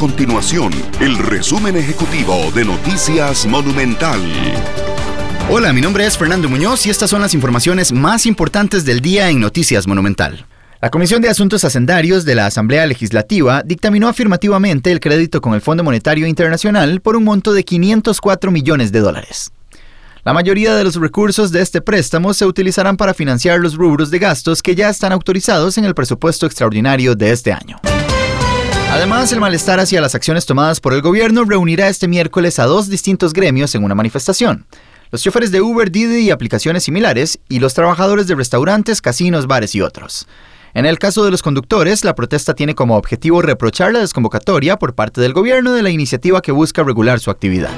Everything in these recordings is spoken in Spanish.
continuación el resumen ejecutivo de Noticias Monumental. Hola, mi nombre es Fernando Muñoz y estas son las informaciones más importantes del día en Noticias Monumental. La Comisión de Asuntos Hacendarios de la Asamblea Legislativa dictaminó afirmativamente el crédito con el Fondo Monetario Internacional por un monto de 504 millones de dólares. La mayoría de los recursos de este préstamo se utilizarán para financiar los rubros de gastos que ya están autorizados en el presupuesto extraordinario de este año. Además, el malestar hacia las acciones tomadas por el gobierno reunirá este miércoles a dos distintos gremios en una manifestación. Los choferes de Uber, Didi y aplicaciones similares, y los trabajadores de restaurantes, casinos, bares y otros. En el caso de los conductores, la protesta tiene como objetivo reprochar la desconvocatoria por parte del gobierno de la iniciativa que busca regular su actividad.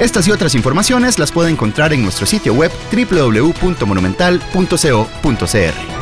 Estas y otras informaciones las puede encontrar en nuestro sitio web www.monumental.co.cr.